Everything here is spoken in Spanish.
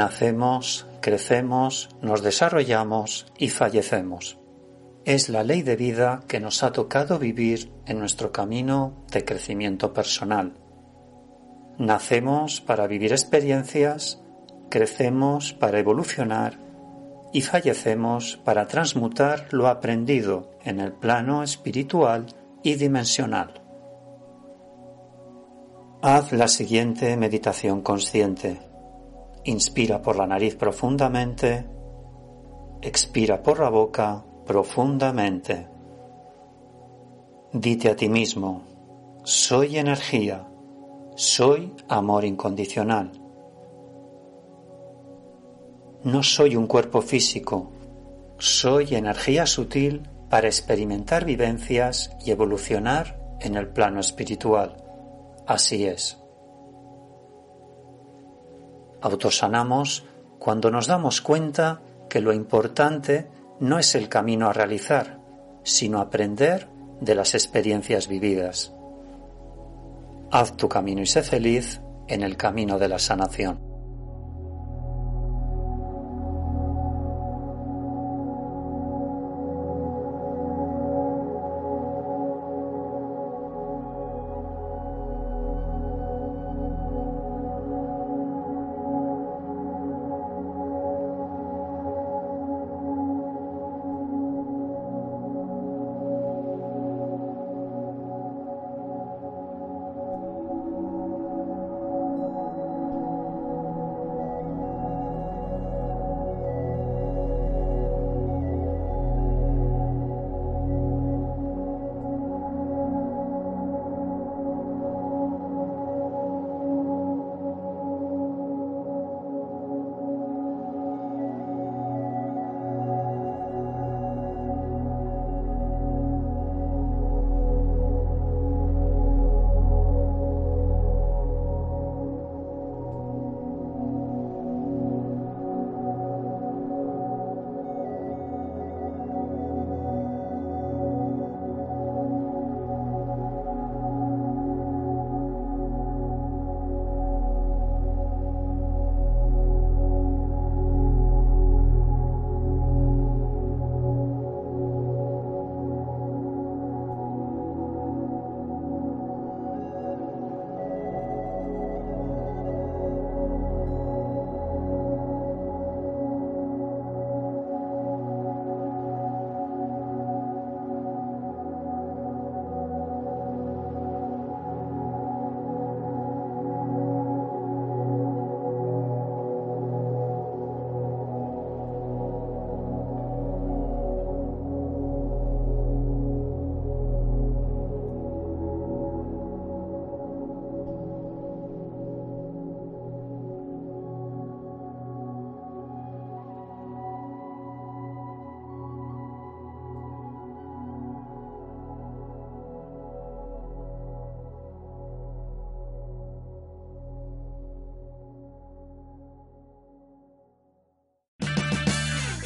Nacemos, crecemos, nos desarrollamos y fallecemos. Es la ley de vida que nos ha tocado vivir en nuestro camino de crecimiento personal. Nacemos para vivir experiencias, crecemos para evolucionar y fallecemos para transmutar lo aprendido en el plano espiritual y dimensional. Haz la siguiente meditación consciente. Inspira por la nariz profundamente, expira por la boca profundamente. Dite a ti mismo, soy energía, soy amor incondicional. No soy un cuerpo físico, soy energía sutil para experimentar vivencias y evolucionar en el plano espiritual. Así es. Autosanamos cuando nos damos cuenta que lo importante no es el camino a realizar, sino aprender de las experiencias vividas. Haz tu camino y sé feliz en el camino de la sanación.